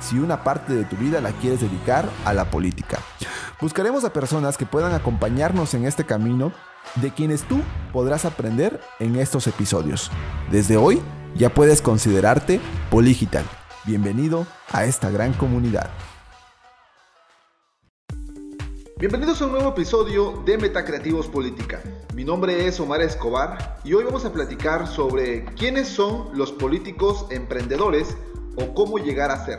si una parte de tu vida la quieres dedicar a la política. Buscaremos a personas que puedan acompañarnos en este camino de quienes tú podrás aprender en estos episodios. Desde hoy ya puedes considerarte Poligital. Bienvenido a esta gran comunidad. Bienvenidos a un nuevo episodio de Metacreativos Política. Mi nombre es Omar Escobar y hoy vamos a platicar sobre quiénes son los políticos emprendedores o cómo llegar a ser.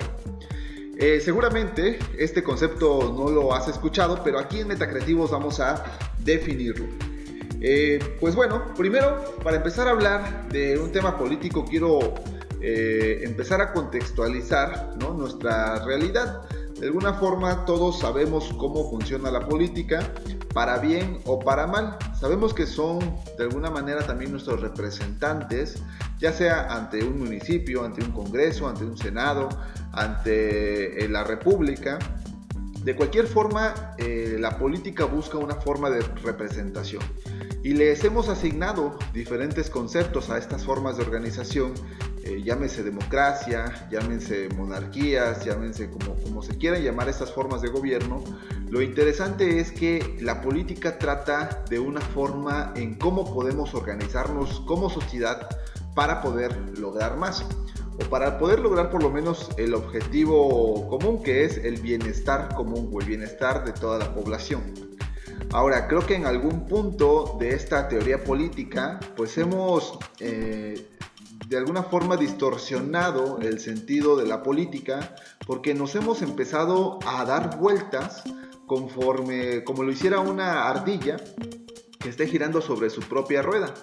Eh, seguramente este concepto no lo has escuchado, pero aquí en Metacreativos vamos a definirlo. Eh, pues bueno, primero, para empezar a hablar de un tema político, quiero eh, empezar a contextualizar nuestra realidad. De alguna forma todos sabemos cómo funciona la política, para bien o para mal. Sabemos que son de alguna manera también nuestros representantes, ya sea ante un municipio, ante un congreso, ante un senado, ante eh, la república. De cualquier forma, eh, la política busca una forma de representación y les hemos asignado diferentes conceptos a estas formas de organización eh, llámese democracia, llámense monarquías, llámense como, como se quieran llamar estas formas de gobierno, lo interesante es que la política trata de una forma en cómo podemos organizarnos como sociedad para poder lograr más o para poder lograr por lo menos el objetivo común que es el bienestar común o el bienestar de toda la población. Ahora, creo que en algún punto de esta teoría política, pues hemos eh, de alguna forma distorsionado el sentido de la política porque nos hemos empezado a dar vueltas conforme como lo hiciera una ardilla que esté girando sobre su propia rueda.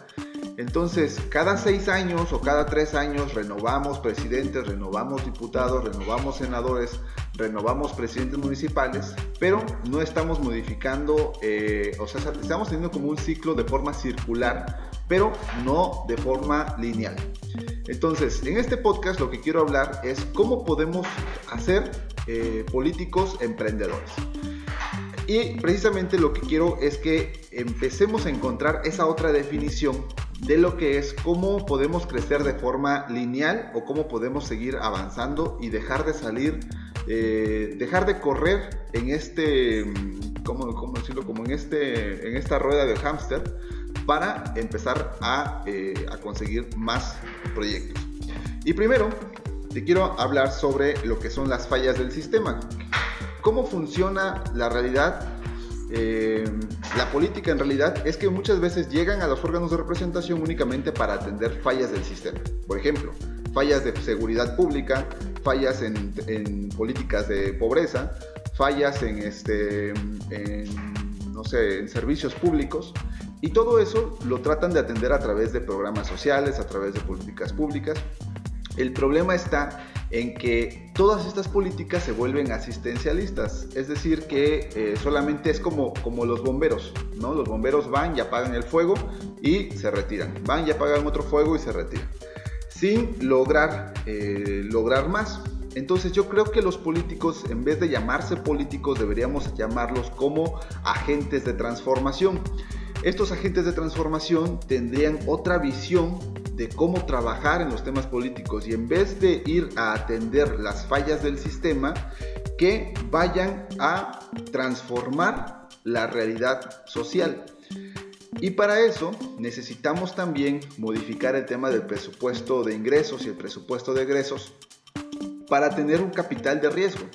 Entonces, cada seis años o cada tres años renovamos presidentes, renovamos diputados, renovamos senadores, renovamos presidentes municipales, pero no estamos modificando, eh, o sea, estamos teniendo como un ciclo de forma circular, pero no de forma lineal. Entonces, en este podcast lo que quiero hablar es cómo podemos hacer eh, políticos emprendedores. Y precisamente lo que quiero es que empecemos a encontrar esa otra definición de lo que es cómo podemos crecer de forma lineal o cómo podemos seguir avanzando y dejar de salir, eh, dejar de correr en este, ¿cómo, cómo decirlo? Como en, este, en esta rueda de hámster para empezar a, eh, a conseguir más proyectos. Y primero, te quiero hablar sobre lo que son las fallas del sistema. ¿Cómo funciona la realidad? Eh, la política en realidad es que muchas veces llegan a los órganos de representación únicamente para atender fallas del sistema. Por ejemplo, fallas de seguridad pública, fallas en, en políticas de pobreza, fallas en, este, en, no sé, en servicios públicos. Y todo eso lo tratan de atender a través de programas sociales, a través de políticas públicas. El problema está en que todas estas políticas se vuelven asistencialistas, es decir, que eh, solamente es como, como los bomberos, ¿no? Los bomberos van y apagan el fuego y se retiran, van y apagan otro fuego y se retiran, sin lograr, eh, lograr más. Entonces yo creo que los políticos, en vez de llamarse políticos, deberíamos llamarlos como agentes de transformación. Estos agentes de transformación tendrían otra visión de cómo trabajar en los temas políticos y en vez de ir a atender las fallas del sistema, que vayan a transformar la realidad social. Y para eso necesitamos también modificar el tema del presupuesto de ingresos y el presupuesto de egresos para tener un capital de riesgo.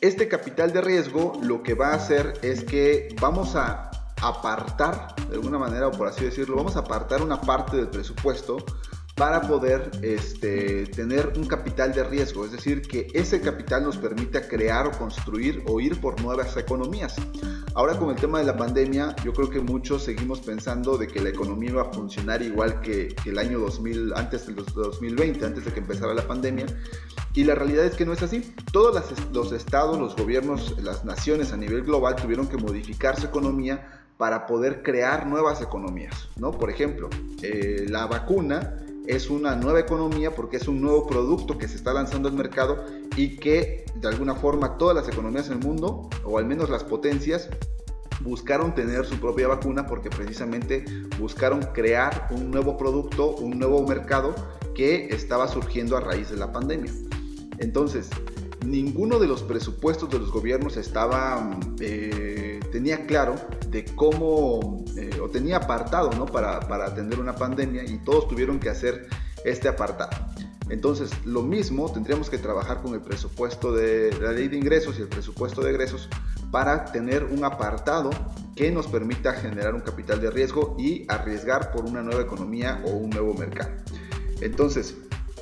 Este capital de riesgo lo que va a hacer es que vamos a apartar, de alguna manera, o por así decirlo, vamos a apartar una parte del presupuesto para poder este, tener un capital de riesgo, es decir, que ese capital nos permita crear o construir o ir por nuevas economías. Ahora con el tema de la pandemia, yo creo que muchos seguimos pensando de que la economía iba a funcionar igual que, el año 2000, antes del 2020, antes de que empezara la pandemia, y la realidad es que no es así. Todos los estados, los gobiernos, las naciones a nivel global tuvieron que modificar su economía para poder crear nuevas economías, ¿no? Por ejemplo, eh, la vacuna es una nueva economía porque es un nuevo producto que se está lanzando al mercado y que de alguna forma todas las economías en el mundo, o al menos las potencias, buscaron tener su propia vacuna porque precisamente buscaron crear un nuevo producto, un nuevo mercado que estaba surgiendo a raíz de la pandemia. Entonces, ninguno de los presupuestos de los gobiernos estaba, eh, tenía claro de cómo, eh, o tenía apartado ¿no? para, para atender una pandemia y todos tuvieron que hacer este apartado. Entonces, lo mismo, tendríamos que trabajar con el presupuesto de la ley de ingresos y el presupuesto de egresos para tener un apartado que nos permita generar un capital de riesgo y arriesgar por una nueva economía o un nuevo mercado. Entonces,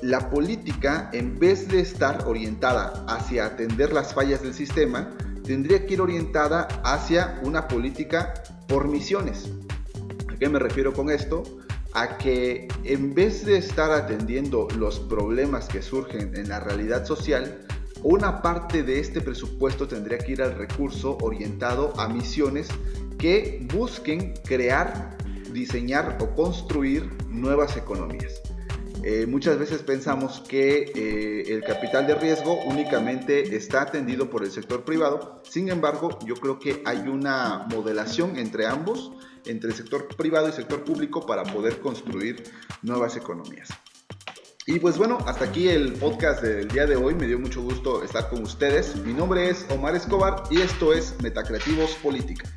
la política, en vez de estar orientada hacia atender las fallas del sistema, tendría que ir orientada hacia una política por misiones. ¿A qué me refiero con esto? A que en vez de estar atendiendo los problemas que surgen en la realidad social, una parte de este presupuesto tendría que ir al recurso orientado a misiones que busquen crear, diseñar o construir nuevas economías. Eh, muchas veces pensamos que eh, el capital de riesgo únicamente está atendido por el sector privado, sin embargo yo creo que hay una modelación entre ambos, entre el sector privado y el sector público para poder construir nuevas economías. Y pues bueno, hasta aquí el podcast del día de hoy. Me dio mucho gusto estar con ustedes. Mi nombre es Omar Escobar y esto es Metacreativos Política.